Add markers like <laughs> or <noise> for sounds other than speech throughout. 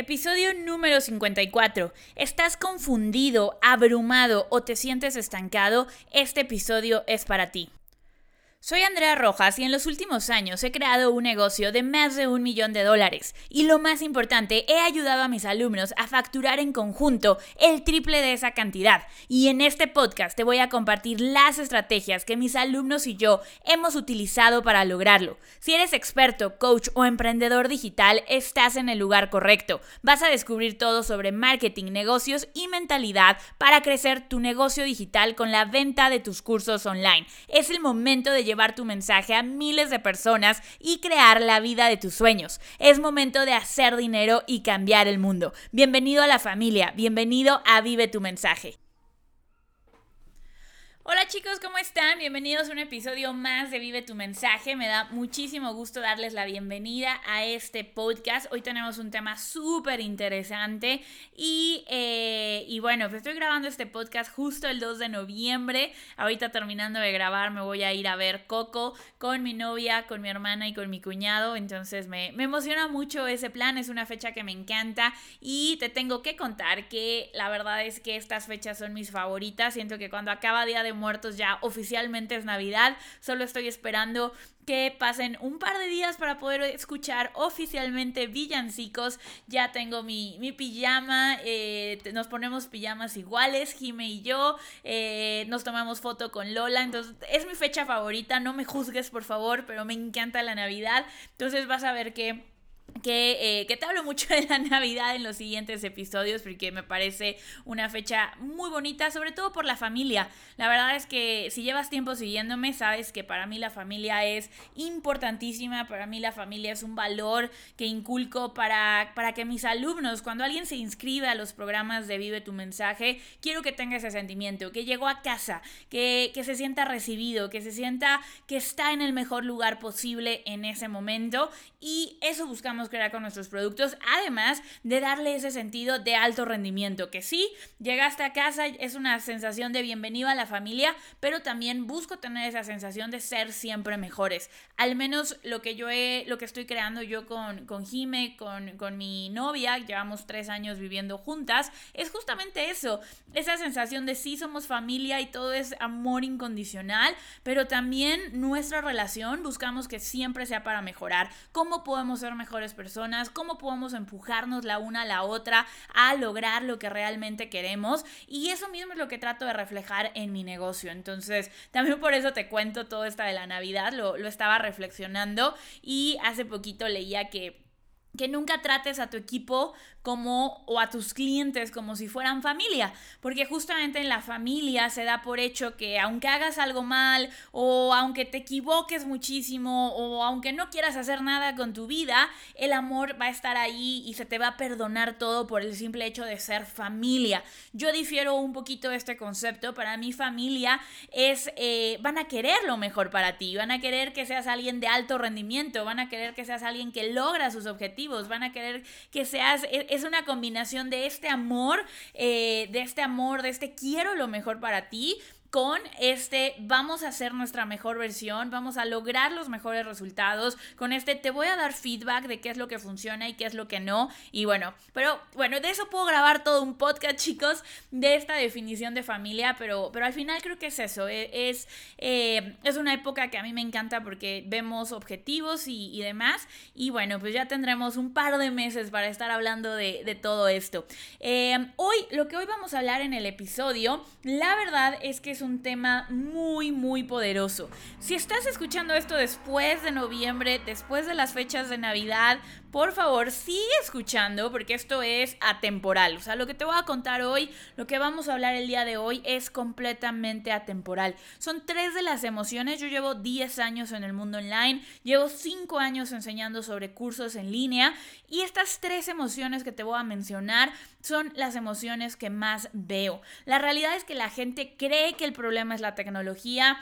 Episodio número 54. ¿Estás confundido, abrumado o te sientes estancado? Este episodio es para ti. Soy Andrea Rojas y en los últimos años he creado un negocio de más de un millón de dólares. Y lo más importante, he ayudado a mis alumnos a facturar en conjunto el triple de esa cantidad. Y en este podcast te voy a compartir las estrategias que mis alumnos y yo hemos utilizado para lograrlo. Si eres experto, coach o emprendedor digital, estás en el lugar correcto. Vas a descubrir todo sobre marketing, negocios y mentalidad para crecer tu negocio digital con la venta de tus cursos online. Es el momento de llevar tu mensaje a miles de personas y crear la vida de tus sueños. Es momento de hacer dinero y cambiar el mundo. Bienvenido a la familia, bienvenido a Vive tu mensaje. Hola chicos, ¿cómo están? Bienvenidos a un episodio más de Vive tu mensaje. Me da muchísimo gusto darles la bienvenida a este podcast. Hoy tenemos un tema súper interesante y, eh, y bueno, pues estoy grabando este podcast justo el 2 de noviembre. Ahorita terminando de grabar me voy a ir a ver Coco con mi novia, con mi hermana y con mi cuñado. Entonces me, me emociona mucho ese plan, es una fecha que me encanta y te tengo que contar que la verdad es que estas fechas son mis favoritas. Siento que cuando acaba día de muertos ya oficialmente es Navidad. Solo estoy esperando que pasen un par de días para poder escuchar oficialmente villancicos. Ya tengo mi, mi pijama, eh, nos ponemos pijamas iguales, Jime y yo, eh, nos tomamos foto con Lola, entonces es mi fecha favorita, no me juzgues por favor, pero me encanta la Navidad, entonces vas a ver que que, eh, que, te hablo mucho de la <laughs> Navidad en los siguientes episodios porque me parece una fecha muy bonita, sobre todo por la familia. La verdad es que si llevas tiempo siguiéndome, sabes que para mí la familia es importantísima, para mí la familia es un valor que inculco para, para que mis alumnos, cuando alguien se inscribe a los programas de Vive tu mensaje, quiero que tenga ese sentimiento, que llegó a casa, que, que se sienta recibido, que se sienta que está en el mejor lugar posible en ese momento y eso buscamos crear con nuestros productos, además de darle ese sentido de alto rendimiento, que sí, llegaste a casa, es una sensación de bienvenido a la familia, pero también busco tener esa sensación de ser siempre mejores. Al menos lo que yo he, lo que estoy creando yo con, con Jime, con, con mi novia, llevamos tres años viviendo juntas, es justamente eso, esa sensación de sí somos familia y todo es amor incondicional, pero también nuestra relación buscamos que siempre sea para mejorar. ¿Cómo podemos ser mejores? Personas, cómo podemos empujarnos la una a la otra a lograr lo que realmente queremos. Y eso mismo es lo que trato de reflejar en mi negocio. Entonces, también por eso te cuento todo esta de la Navidad, lo, lo estaba reflexionando y hace poquito leía que que nunca trates a tu equipo como o a tus clientes como si fueran familia, porque justamente en la familia se da por hecho que aunque hagas algo mal o aunque te equivoques muchísimo o aunque no quieras hacer nada con tu vida, el amor va a estar ahí y se te va a perdonar todo por el simple hecho de ser familia. Yo difiero un poquito de este concepto, para mi familia es, eh, van a querer lo mejor para ti, van a querer que seas alguien de alto rendimiento, van a querer que seas alguien que logra sus objetivos, van a querer que seas e, es una combinación de este amor, eh, de este amor, de este quiero lo mejor para ti, con este vamos a hacer nuestra mejor versión, vamos a lograr los mejores resultados, con este te voy a dar feedback de qué es lo que funciona y qué es lo que no. Y bueno, pero bueno, de eso puedo grabar todo un podcast, <laughs> chicos, de esta definición de familia, pero, pero al final creo que es eso, e, es, eh, es una época que a mí me encanta porque vemos objetivos y, demás. Y bueno, pues ya tendremos un par de meses para estar hablando de, todo esto. Eh, hoy, lo que hoy vamos a hablar en el episodio, la verdad es que es un tema muy, muy poderoso. Si estás escuchando esto después de noviembre, después de las fechas de Navidad, por favor, sigue escuchando porque esto es atemporal. O sea, lo que te voy a contar hoy, lo que vamos a hablar el día de hoy es completamente atemporal. Son tres de las emociones. Yo llevo 10 años en el mundo online, llevo 5 años enseñando sobre cursos en línea y estas tres emociones que te voy a mencionar son las emociones que más veo. La realidad es que la gente cree que el problema es la tecnología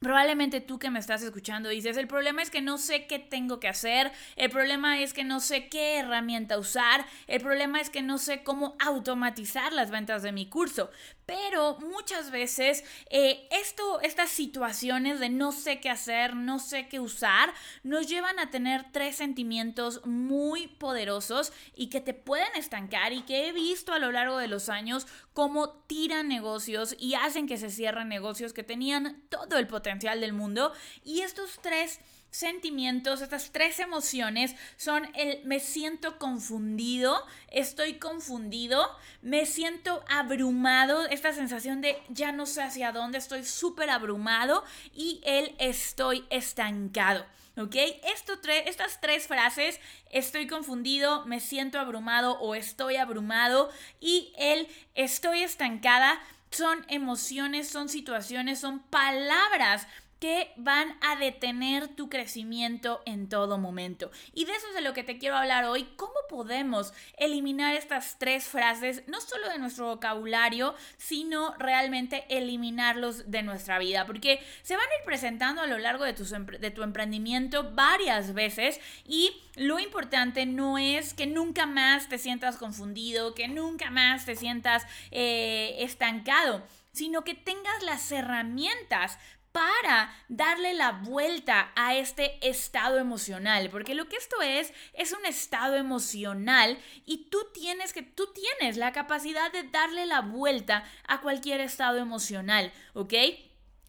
Probablemente tú que me estás escuchando dices, el problema es que no sé qué tengo que hacer, el problema es que no sé qué herramienta usar, el problema es que no sé cómo automatizar las ventas de mi curso. Pero muchas veces eh, esto, estas situaciones de no sé qué hacer, no sé qué usar, nos llevan a tener tres sentimientos muy poderosos y que te pueden estancar y que he visto a lo largo de los años cómo tiran negocios y hacen que se cierren negocios que tenían todo el potencial del mundo. Y estos tres sentimientos, estas tres emociones son el me siento confundido, estoy confundido, me siento abrumado, esta sensación de ya no sé hacia dónde, estoy súper abrumado y el estoy estancado. ¿Ok? Esto estas tres frases, estoy confundido, me siento abrumado o estoy abrumado y el estoy estancada, son emociones, son situaciones, son palabras que van a detener tu crecimiento en todo momento. Y de eso es de lo que te quiero hablar hoy, cómo podemos eliminar estas tres frases, no solo de nuestro vocabulario, sino realmente eliminarlos de nuestra vida, porque se van a ir presentando a lo largo de tu, emprendimiento varias veces y lo importante no es que nunca más te sientas confundido, que nunca más te sientas eh, estancado sino que tengas las herramientas para darle la vuelta a este estado emocional, porque lo que esto es es un estado emocional y tú tienes que tú tienes la capacidad de darle la vuelta a cualquier estado emocional, ¿ok?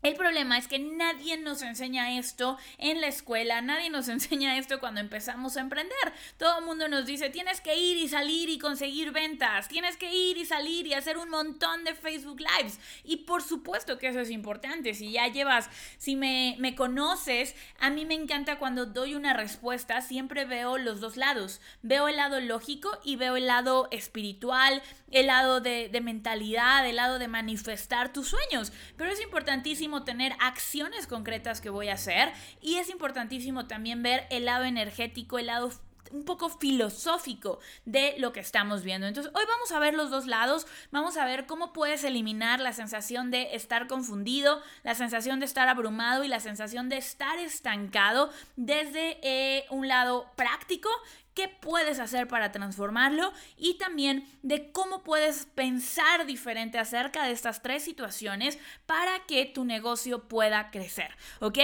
El problema es que nadie nos enseña esto en la escuela, nadie nos <laughs> enseña esto cuando empezamos a emprender. Todo el mundo nos dice, tienes que ir y salir y conseguir ventas, tienes que ir y salir y hacer un montón de Facebook Lives. Y por supuesto que eso es importante, si ya llevas, si me, me conoces, a mí me encanta cuando doy una respuesta, siempre veo los dos lados. Veo el lado lógico y veo el lado espiritual, el lado de, de mentalidad, el lado de manifestar tus sueños. Pero es importantísimo tener acciones concretas que voy a hacer y es importantísimo también ver el lado energético, el lado un poco filosófico de lo que estamos viendo. Entonces, hoy vamos a ver los dos lados, vamos a ver cómo puedes eliminar la sensación de estar confundido, la sensación de estar abrumado y la sensación de estar estancado desde eh, un lado práctico qué puedes hacer para transformarlo y también de cómo puedes pensar diferente acerca de estas tres situaciones para que tu negocio pueda crecer, ¿ok?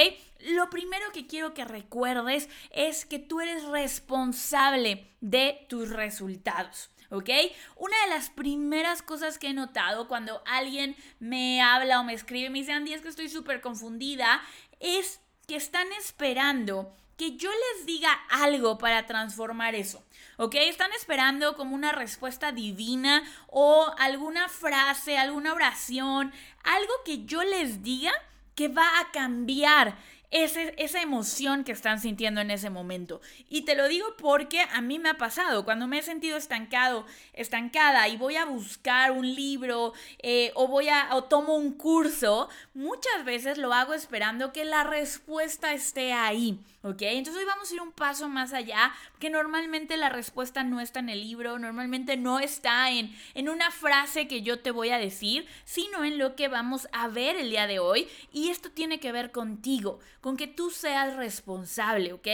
Lo primero que quiero que recuerdes es que tú eres responsable de tus resultados. ¿ok? Una de las primeras cosas que he notado cuando alguien me habla o me escribe, me dice, Andy, es que estoy súper confundida, es que están esperando que yo les diga algo para transformar eso. ¿Ok? Están esperando como una respuesta divina o alguna frase, alguna oración, algo que yo les diga que va a cambiar esa emoción que están sintiendo en ese momento. Y te lo digo porque a mí me ha pasado, cuando me he sentido estancado, estancada y voy a buscar un libro eh, o voy a o tomo un curso, muchas veces lo hago esperando que la respuesta esté ahí. ¿Ok? Entonces hoy vamos a ir un paso más allá, que normalmente la respuesta no está en el libro, normalmente no está en, en una frase que yo te voy a decir, sino en lo que vamos a ver el día de hoy. Y esto tiene que ver contigo, con que tú seas responsable, ¿ok?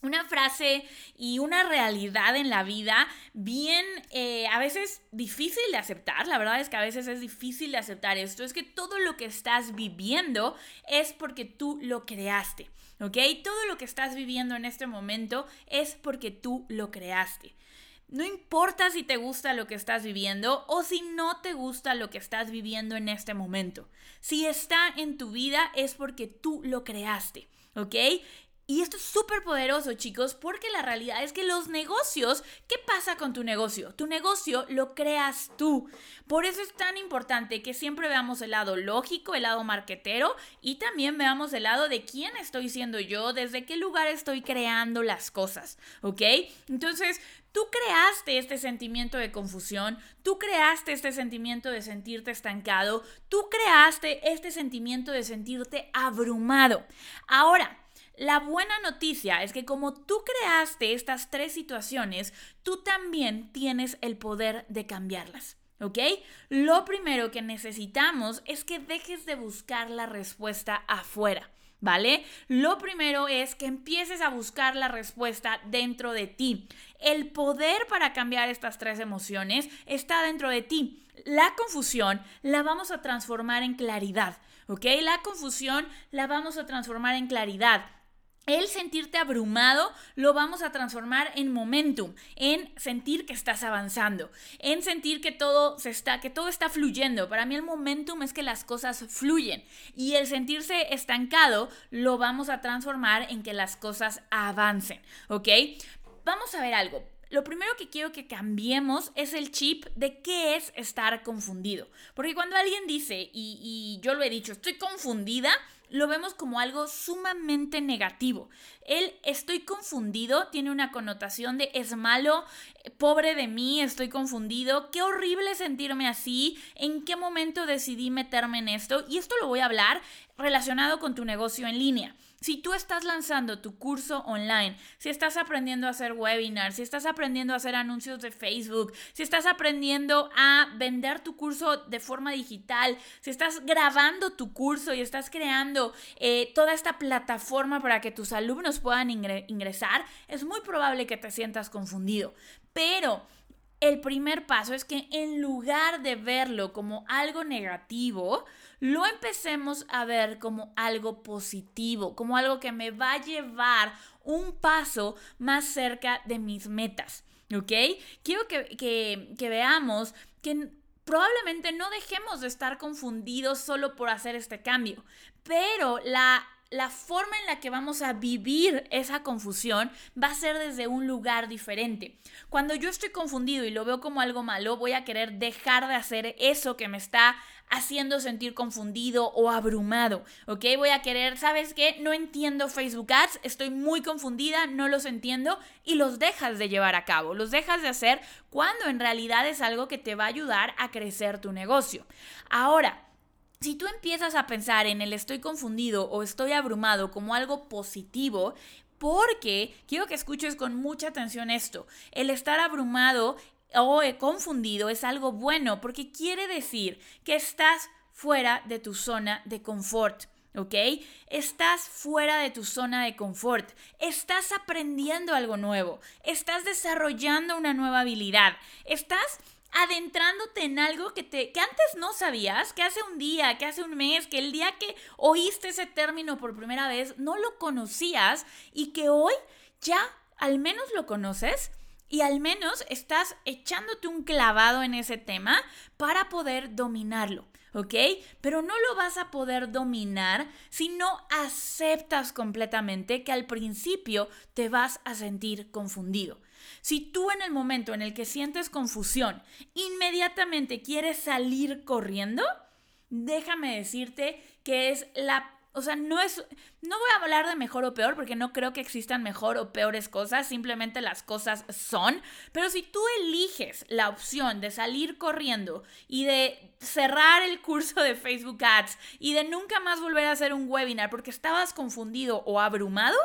una frase y una realidad en la vida bien, eh, a veces difícil de aceptar, la verdad es que a veces es difícil de aceptar esto, es que todo lo que estás viviendo es porque tú lo creaste. ¿ok? Todo lo que estás viviendo en este momento es porque tú lo creaste. No importa si te gusta lo que estás viviendo o si no te gusta lo que estás viviendo en este momento. Si está en tu vida es porque tú lo creaste, ¿ok? Y esto es súper poderoso, chicos, porque la realidad es que los negocios, ¿qué pasa con tu negocio? Tu negocio lo creas tú. Por eso es tan importante que siempre veamos el lado lógico, el lado marquetero y también veamos el lado de quién estoy siendo yo, desde qué lugar estoy creando las cosas, ¿ok? Entonces, Tú creaste este sentimiento de confusión, tú creaste este sentimiento de sentirte estancado, tú creaste este sentimiento de sentirte abrumado. Ahora, la buena noticia es que como tú creaste estas tres situaciones, tú también tienes el poder de cambiarlas. ¿ok? Lo primero que necesitamos es que dejes de buscar la respuesta afuera. ¿Vale? Lo primero es que empieces a buscar la respuesta dentro de ti. El poder para cambiar estas tres emociones está dentro de ti. La confusión la vamos a transformar en claridad, ¿ok? La confusión la vamos a transformar en claridad. El sentirte abrumado lo vamos a transformar en momentum, en sentir que estás avanzando, en sentir que todo se está, que todo está fluyendo. Para mí el momentum es que las cosas fluyen y el sentirse estancado lo vamos a transformar en que las cosas avancen, ¿ok? Vamos a ver algo. Lo primero que quiero que cambiemos es el chip de qué es estar confundido. Porque cuando alguien dice, y, y yo lo he dicho, estoy confundida, lo vemos como algo sumamente negativo. El estoy confundido tiene una connotación de es malo, pobre de mí, estoy confundido, qué horrible sentirme así, en qué momento decidí meterme en esto. Y esto lo voy a hablar relacionado con tu negocio en línea. Si tú estás lanzando tu curso online, si estás aprendiendo a hacer webinars, si estás aprendiendo a hacer anuncios de Facebook, si estás aprendiendo a vender tu curso de forma digital, si estás grabando tu curso y estás creando eh, toda esta plataforma para que tus alumnos puedan ingresar, es muy probable que te sientas confundido. Pero el primer paso es que en lugar de verlo como algo negativo, lo empecemos a ver como algo positivo, como algo que me va a llevar un paso más cerca de mis metas. ¿Ok? Quiero que, que veamos que probablemente no dejemos de estar confundidos solo por hacer este cambio, pero la la forma en la que vamos a vivir esa confusión va a ser desde un lugar diferente. Cuando yo estoy confundido y lo veo como algo malo, voy a querer dejar de hacer eso que me está haciendo sentir confundido o abrumado, ¿ok? Voy a querer, ¿sabes qué? No entiendo Facebook Ads, estoy muy confundida, no los entiendo y los dejas de llevar a cabo, los dejas de hacer cuando en realidad es algo que te va a ayudar a crecer tu negocio. Ahora, si tú empiezas a pensar en el estoy confundido o estoy abrumado como algo positivo, porque quiero que escuches con mucha atención esto, el estar abrumado o confundido es algo bueno porque quiere decir que estás fuera de tu zona de confort. ¿ok? Estás fuera de tu zona de confort, estás aprendiendo algo nuevo, estás desarrollando una nueva habilidad, estás adentrándote en algo que, te, que antes no sabías, que hace un día, que hace un mes, que el día que oíste ese término por primera vez no lo conocías y que hoy ya al menos lo conoces y al menos estás echándote un clavado en ese tema para poder dominarlo. ¿Ok? Pero no lo vas a poder dominar si no aceptas completamente que al principio te vas a sentir confundido. Si tú en el momento en el que sientes confusión, inmediatamente quieres salir corriendo, déjame decirte que es la o sea, no es, no voy a hablar de mejor o peor porque no creo que existan mejor o peores cosas, simplemente las cosas son. Pero si tú eliges la opción de salir corriendo y de cerrar el curso de Facebook Ads y de nunca más volver a hacer un webinar porque estabas confundido o abrumado,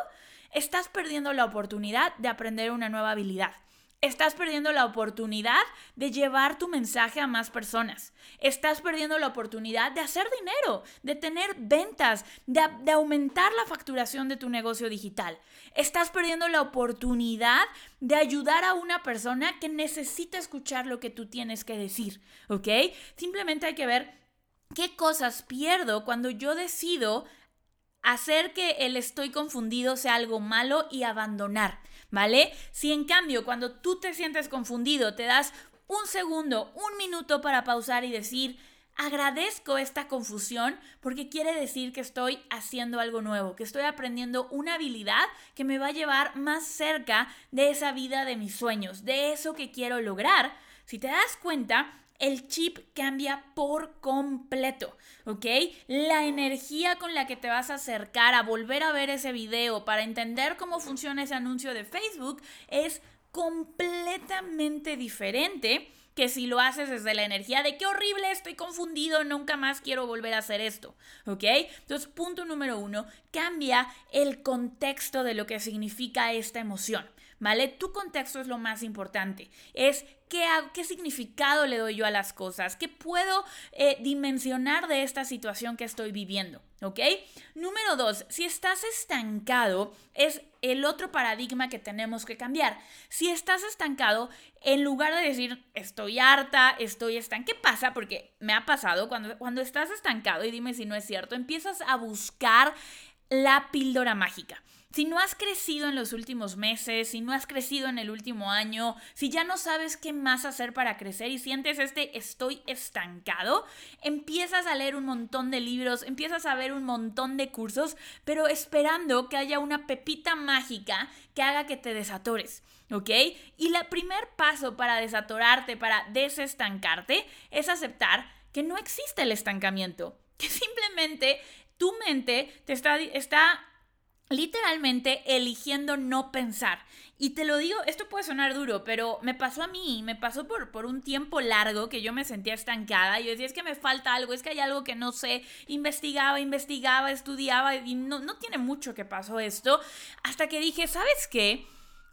estás perdiendo la oportunidad de aprender una nueva habilidad. Estás perdiendo la oportunidad de llevar tu mensaje a más personas. Estás perdiendo la oportunidad de hacer dinero, de tener ventas, de, aumentar la facturación de tu negocio digital. Estás perdiendo la oportunidad de ayudar a una persona que necesita escuchar lo que tú tienes que decir. ¿Ok? Simplemente hay que ver qué cosas pierdo cuando yo decido hacer que el estoy confundido sea algo malo y abandonar, ¿vale? Si en cambio cuando tú te sientes confundido te das un segundo, un minuto para pausar y decir, agradezco esta confusión porque quiere decir que estoy haciendo algo nuevo, que estoy aprendiendo una habilidad que me va a llevar más cerca de esa vida de mis sueños, de eso que quiero lograr. Si te das cuenta, el chip cambia por completo, ¿ok? La energía con la que te vas a acercar a volver a ver ese video para entender cómo funciona ese anuncio de Facebook es completamente diferente que si lo haces desde la energía de qué horrible, estoy confundido, nunca más quiero volver a hacer esto, ¿ok? Entonces, punto número uno, cambia el contexto de lo que significa esta emoción. ¿Vale? Tu contexto es lo más importante. Es qué, qué significado le doy yo a las cosas, qué puedo eh, dimensionar de esta situación que estoy viviendo, ¿ok? Número dos, si estás estancado, es el otro paradigma que tenemos que cambiar. Si estás estancado, en lugar de decir estoy harta, estoy estancada, ¿qué pasa? Porque me ha pasado cuando, cuando estás estancado, y dime si no es cierto, empiezas a buscar la píldora mágica. Si no has crecido en los últimos meses, si no has crecido en el último año, si ya no sabes qué más hacer para crecer y sientes este estoy estancado, empiezas a leer un montón de libros, empiezas a ver un montón de cursos, pero esperando que haya una pepita mágica que haga que te desatores. ¿Ok? Y el primer paso para desatorarte, para desestancarte, es aceptar que no existe el estancamiento, que simplemente tu mente te está, está literalmente eligiendo no pensar. Y te lo digo, esto puede sonar duro, pero me pasó a mí, me pasó por, por un tiempo largo que yo me sentía estancada. Yo decía, es que me falta algo, es que hay algo que no sé. Investigaba, investigaba, estudiaba y no, no tiene mucho que pasó esto. Hasta que dije, ¿sabes qué?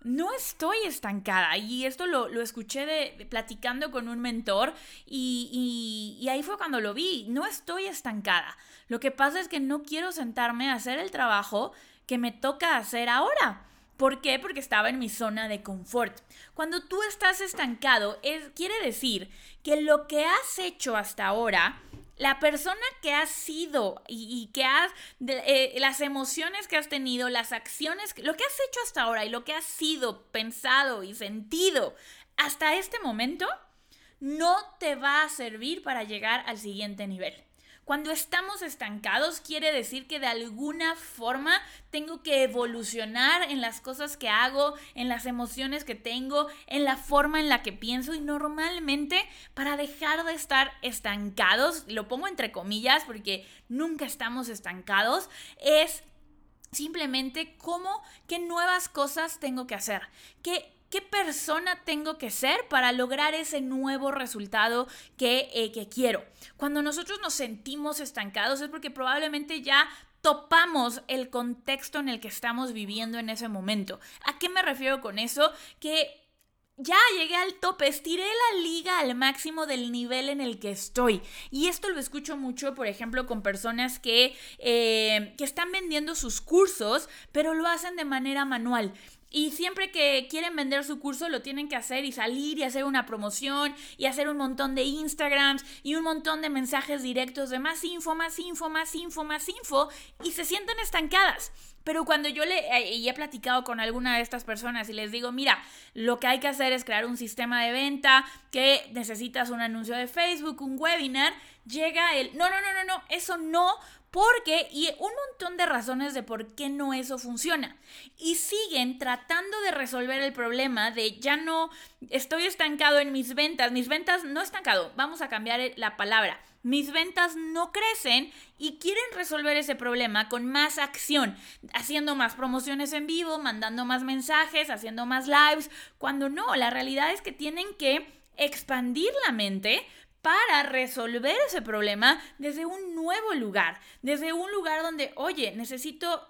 no estoy estancada. Y esto lo, escuché de, platicando con un mentor y, y, ahí fue cuando lo vi. No estoy estancada. Lo que pasa es que no quiero sentarme a hacer el trabajo que me toca hacer ahora. ¿Por qué? Porque estaba en mi zona de confort. Cuando tú estás estancado, es, quiere decir que lo que has hecho hasta ahora, la persona que has sido y, que has, eh, las emociones que has tenido, las acciones, lo que has hecho hasta ahora y lo que has sido, pensado y sentido hasta este momento, no te va a servir para llegar al siguiente nivel. Cuando estamos estancados quiere decir que de alguna forma tengo que evolucionar en las cosas que hago, en las emociones que tengo, en la forma en la que pienso y normalmente para dejar de estar estancados, lo pongo entre comillas porque nunca estamos estancados, es simplemente cómo, qué nuevas cosas tengo que hacer, qué qué persona tengo que ser para lograr ese nuevo resultado que, eh, que quiero. Cuando nosotros nos sentimos estancados es porque probablemente ya topamos el contexto en el que estamos viviendo en ese momento. ¿A qué me refiero con eso? Que ya llegué al tope, estiré la liga al máximo del nivel en el que estoy. Y esto lo escucho mucho, por ejemplo, con personas que, eh, que están vendiendo sus cursos, pero lo hacen de manera manual. Y siempre que quieren vender su curso lo tienen que hacer y salir y hacer una promoción y hacer un montón de Instagrams y un montón de mensajes directos de más info, más info, más info, más info y se sienten estancadas. Pero cuando yo le eh, y he platicado con alguna de estas personas y les digo, mira, lo que hay que hacer es crear un sistema de venta, que necesitas un anuncio de Facebook, un webinar, llega el, no, no, no, no, no, eso no, porque, y un montón de razones de por qué no eso funciona. Y siguen tratando de resolver el problema de ya no estoy estancado en mis ventas, mis ventas no estancado, vamos a cambiar la palabra. Mis ventas no crecen y quieren resolver ese problema con más acción, haciendo más promociones en vivo, mandando más mensajes, haciendo más lives, cuando no, la realidad es que tienen que expandir la mente para resolver ese problema desde un nuevo lugar, desde un lugar donde, oye, necesito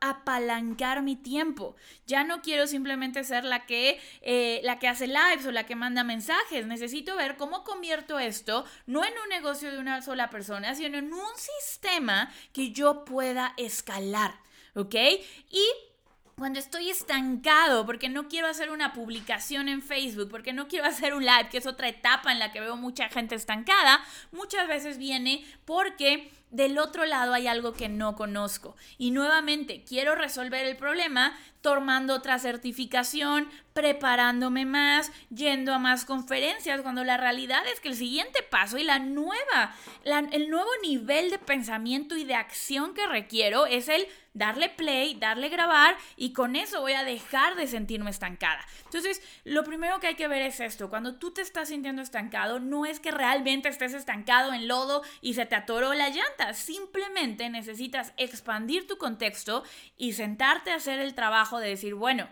apalancar mi tiempo. Ya no quiero simplemente ser la que, eh, la que hace lives o la que manda mensajes. Necesito ver cómo convierto esto no en un negocio de una sola persona, sino en un sistema que yo pueda escalar. ¿Ok? Y cuando estoy estancado, porque no quiero hacer una publicación en Facebook, porque no quiero hacer un live, que es otra etapa en la que veo mucha gente estancada, muchas veces viene porque del otro lado hay algo que no conozco. Y nuevamente, quiero resolver el problema tomando otra certificación, preparándome más, yendo a más conferencias, cuando la realidad es que el siguiente paso y la nueva, el nuevo nivel de pensamiento y de acción que requiero es el darle play, darle grabar y con eso voy a dejar de sentirme estancada. Entonces, lo primero que hay que ver es esto, cuando tú te estás sintiendo estancado, no es que realmente estés estancado en lodo y se te atoró la llanta, simplemente necesitas expandir tu contexto y sentarte a hacer el trabajo de decir, bueno,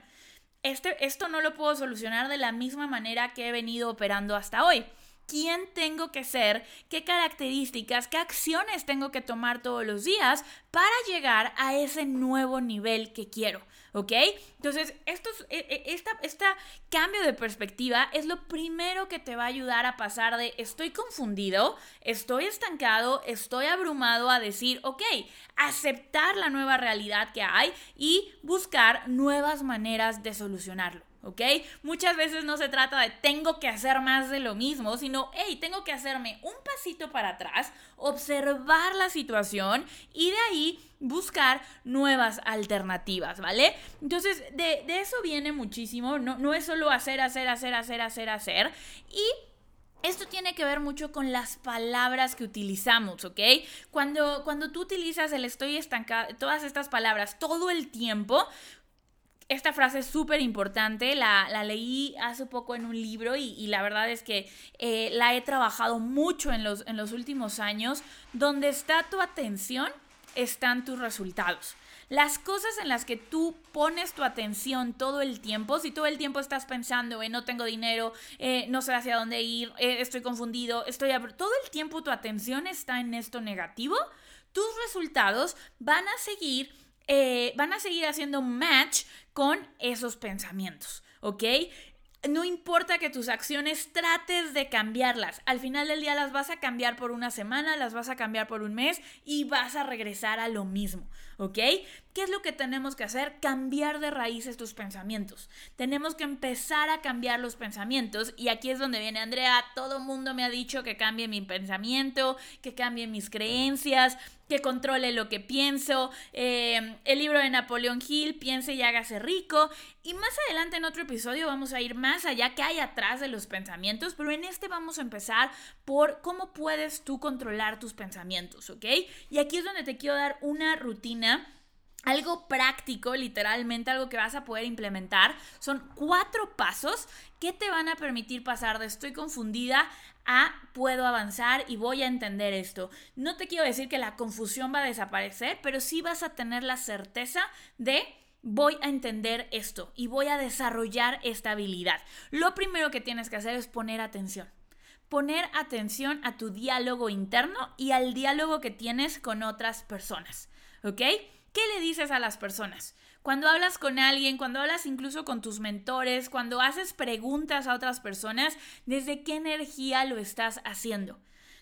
este, esto no lo puedo solucionar de la misma manera que he venido operando hasta hoy quién tengo que ser, qué características, qué acciones tengo que tomar todos los días para llegar a ese nuevo nivel que quiero. ¿Ok? Entonces, esto, e, e, esta, este cambio de perspectiva es lo primero que te va a ayudar a pasar de estoy confundido, estoy estancado, estoy abrumado a decir, ok, aceptar la nueva realidad que hay y buscar nuevas maneras de solucionarlo. ¿Ok? Muchas veces no se trata de tengo que hacer más de lo mismo, sino, hey, tengo que hacerme un pasito para atrás, observar la situación y de ahí buscar nuevas alternativas, ¿vale? Entonces, de, eso viene muchísimo, no, no es solo hacer, hacer, hacer, hacer, hacer, hacer. Y esto tiene que ver mucho con las palabras que utilizamos, ¿ok? Cuando, cuando tú utilizas el estoy estancado, todas estas palabras todo el tiempo, esta frase es súper importante, la, leí hace poco en un libro y, la verdad es que eh, la he trabajado mucho en los, en los últimos años. Donde está tu atención, están tus resultados. Las cosas en las que tú pones tu atención todo el tiempo, si todo el tiempo estás pensando en no tengo dinero, eh, no sé hacia dónde ir, eh, estoy confundido, estoy... Todo el tiempo tu atención está en esto negativo, tus resultados van a seguir eh, van a seguir haciendo match con esos pensamientos, ¿ok? No importa que tus acciones trates de cambiarlas, al final del día las vas a cambiar por una semana, las vas a cambiar por un mes y vas a regresar a lo mismo, ¿ok? ¿Qué es lo que tenemos que hacer? Cambiar de raíces tus pensamientos. Tenemos que empezar a cambiar los pensamientos y aquí es donde viene Andrea, todo mundo me ha dicho que cambie mi pensamiento, que cambie mis creencias, que controle lo que pienso, eh, el libro de Napoleón Hill, Piense y hágase rico. Y más adelante en otro episodio vamos a ir más allá que hay atrás de los pensamientos, pero en este vamos a empezar por cómo puedes tú controlar tus pensamientos, ¿ok? Y aquí es donde te quiero dar una rutina algo práctico, literalmente algo que vas a poder implementar. Son cuatro pasos que te van a permitir pasar de estoy confundida a puedo avanzar y voy a entender esto. No te quiero decir que la confusión va a desaparecer, pero sí vas a tener la certeza de voy a entender esto y voy a desarrollar esta habilidad. Lo primero que tienes que hacer es poner atención. Poner atención a tu diálogo interno y al diálogo que tienes con otras personas. ¿Ok? ¿Qué le dices a las personas? Cuando hablas con alguien, cuando hablas incluso con tus mentores, cuando haces preguntas a otras personas, ¿desde qué energía lo estás haciendo?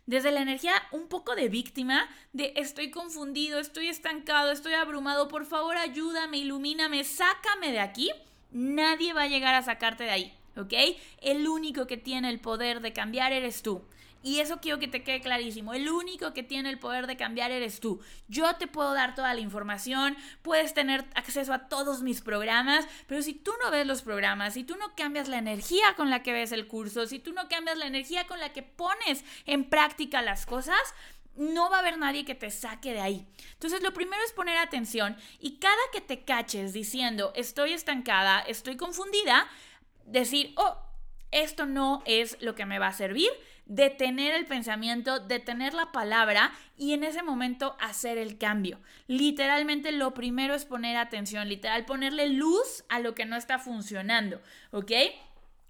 Desde la energía un poco de víctima, de estoy confundido, estoy estancado, estoy abrumado, por favor ayúdame, ilumíname, sácame de aquí. Nadie va a llegar a sacarte de ahí, ¿ok? El único que tiene el poder de cambiar eres tú. Y eso quiero que te quede clarísimo. El único que tiene el poder de cambiar eres tú. Yo te puedo dar toda la información, puedes tener acceso a todos mis programas, pero si tú no ves los programas, si tú no cambias la energía con la que ves el curso, si tú no cambias la energía con la que pones en práctica las cosas, no va a haber nadie que te saque de ahí. Entonces, lo primero es poner atención y cada que te caches diciendo estoy estancada, estoy confundida, decir, oh, esto no es lo que me va a servir detener el pensamiento, detener la palabra y en ese momento hacer el cambio. Literalmente lo primero es poner atención, literal ponerle luz a lo que no está funcionando, ¿ok?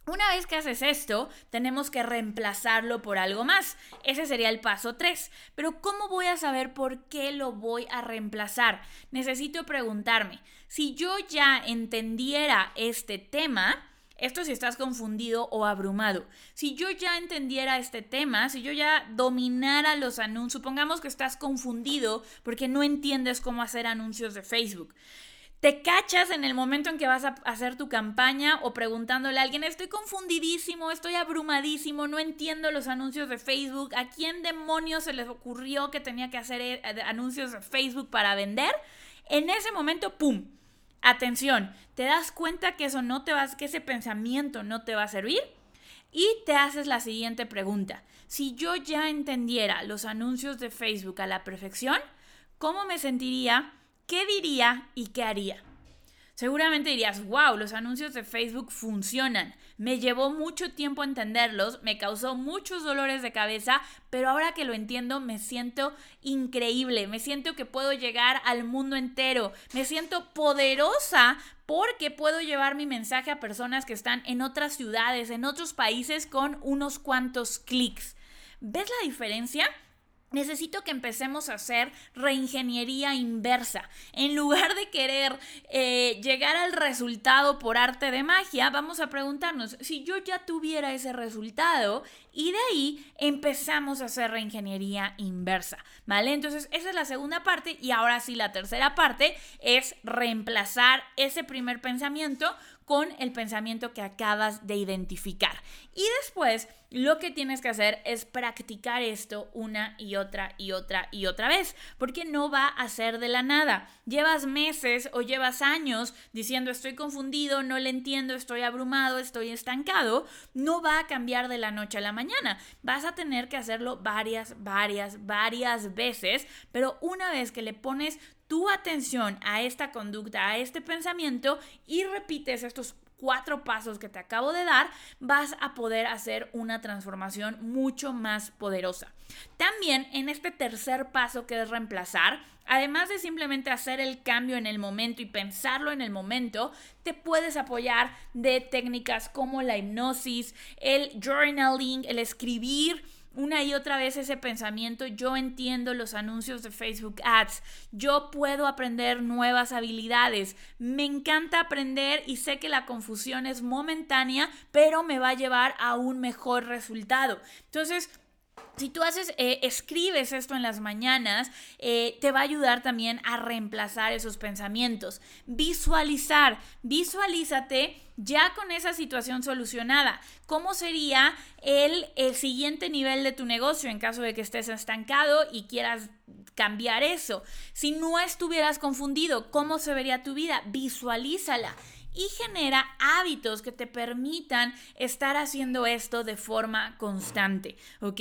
Una vez que haces esto, tenemos que reemplazarlo por algo más. Ese sería el paso 3. Pero ¿cómo voy a saber por qué lo voy a reemplazar? Necesito preguntarme, si yo ya entendiera este tema, esto si estás confundido o abrumado. Si yo ya entendiera este tema, si yo ya dominara los anuncios, supongamos que estás confundido porque no entiendes cómo hacer anuncios de Facebook. Te cachas en el momento en que vas a hacer tu campaña o preguntándole a alguien, estoy confundidísimo, estoy abrumadísimo, no entiendo los anuncios de Facebook, ¿a quién demonios se les ocurrió que tenía que hacer eh, anuncios de Facebook para vender? En ese momento, ¡pum! Atención, ¿te das cuenta que eso no te va, que ese pensamiento no te va a servir? Y te haces la siguiente pregunta. Si yo ya entendiera los anuncios de Facebook a la perfección, ¿cómo me sentiría? ¿Qué diría y qué haría? Seguramente dirías, wow, los anuncios de Facebook funcionan. Me llevó mucho tiempo entenderlos, me causó muchos dolores de cabeza, pero ahora que lo entiendo me siento increíble, me siento que puedo llegar al mundo entero, me siento poderosa porque puedo llevar mi mensaje a personas que están en otras ciudades, en otros países con unos cuantos clics. ¿Ves la diferencia? Necesito que empecemos a hacer reingeniería inversa. En lugar de querer eh, llegar al resultado por arte de magia, vamos a preguntarnos, si yo ya tuviera ese resultado, y de ahí empezamos a hacer reingeniería inversa, ¿vale? Entonces, esa es la segunda parte y ahora sí, la tercera parte es reemplazar ese primer pensamiento con el pensamiento que acabas de identificar. Y después lo que tienes que hacer es practicar esto una y otra y otra y otra vez, porque no va a ser de la nada. Llevas meses o llevas años diciendo estoy confundido, no le entiendo, estoy abrumado, estoy estancado, no va a cambiar de la noche a la mañana. Vas a tener que hacerlo varias, varias, varias veces, pero una vez que le pones tu atención a esta conducta, a este pensamiento y repites estos cuatro pasos que te acabo de dar, vas a poder hacer una transformación mucho más poderosa. También en este tercer paso que es reemplazar, además de simplemente hacer el cambio en el momento y pensarlo en el momento, te puedes apoyar de técnicas como la hipnosis, el journaling, el escribir una y otra vez ese pensamiento, yo entiendo los anuncios de Facebook Ads, yo puedo aprender nuevas habilidades, me encanta aprender y sé que la confusión es momentánea, pero me va a llevar a un mejor resultado. Entonces, si tú haces, eh, escribes esto en las mañanas, eh, te va a ayudar también a reemplazar esos pensamientos. Visualizar, visualízate ya con esa situación solucionada. ¿Cómo sería el, el siguiente nivel de tu negocio en caso de que estés estancado y quieras cambiar eso? Si no estuvieras confundido, ¿cómo se vería tu vida? Visualízala y genera hábitos que te permitan estar haciendo esto de forma constante, ¿ok?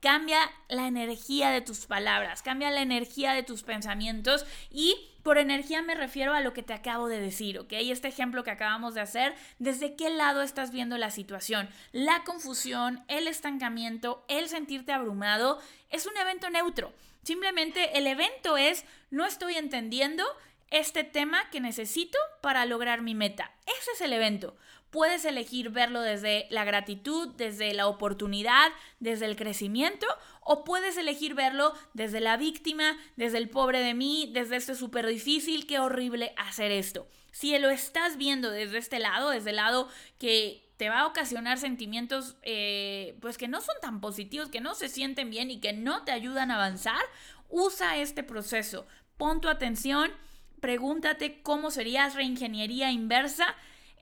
Cambia la energía de tus palabras, cambia la energía de tus pensamientos y por energía me refiero a lo que te acabo de decir, ¿ok? Este ejemplo que acabamos de hacer, ¿desde qué lado estás viendo la situación? La confusión, el estancamiento, el sentirte abrumado, es un evento neutro. Simplemente el evento es, no estoy entendiendo, este tema que necesito para lograr mi meta. Ese es el evento. Puedes elegir verlo desde la gratitud, desde la oportunidad, desde el crecimiento, o puedes elegir verlo desde la víctima, desde el pobre de mí, desde este súper difícil, qué horrible hacer esto. Si lo estás viendo desde este lado, desde el lado que te va a ocasionar sentimientos eh, pues que no son tan positivos, que no se sienten bien y que no te ayudan a avanzar, usa este proceso. Pon tu atención pregúntate cómo serías reingeniería inversa.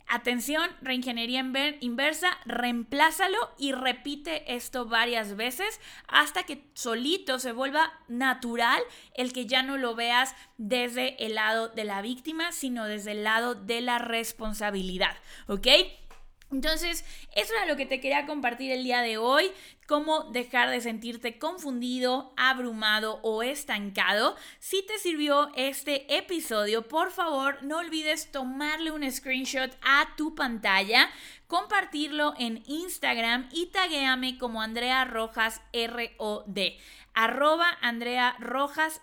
Atención, reingeniería inversa, reemplázalo y repite esto varias veces hasta que solito se vuelva natural el que ya no lo veas desde el lado de la víctima, sino desde el lado de la responsabilidad, ¿ok? Entonces, eso era lo que te quería compartir el día de hoy, cómo dejar de sentirte confundido, abrumado o estancado. Si te sirvió este episodio, por favor, no olvides tomarle un screenshot a tu pantalla, compartirlo en Instagram y taguéame como Andrea Rojas ROD arroba Andrea Rojas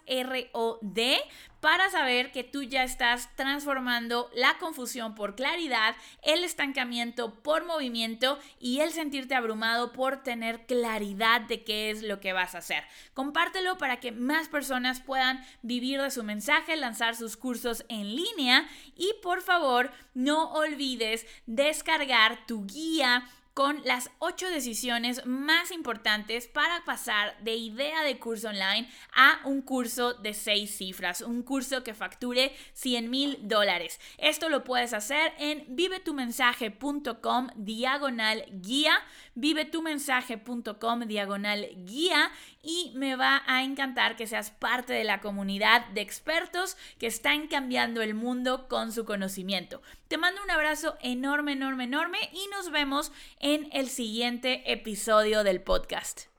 para saber que tú ya estás transformando la confusión por claridad, el estancamiento por movimiento y el sentirte abrumado por tener claridad de qué es lo que vas a hacer. Compártelo para que más personas puedan vivir de su mensaje, lanzar sus cursos en línea y por favor no olvides descargar tu guía con las ocho decisiones más importantes para pasar de idea de curso online a un curso de seis cifras, un curso que facture 100 mil dólares. Esto lo puedes hacer en vivetumensaje.com diagonal guía, vivetumensaje.com diagonal guía y me va a encantar que seas parte de la comunidad de expertos que están cambiando el mundo con su conocimiento. Te mando un abrazo enorme, enorme, enorme y nos vemos en el siguiente episodio del podcast.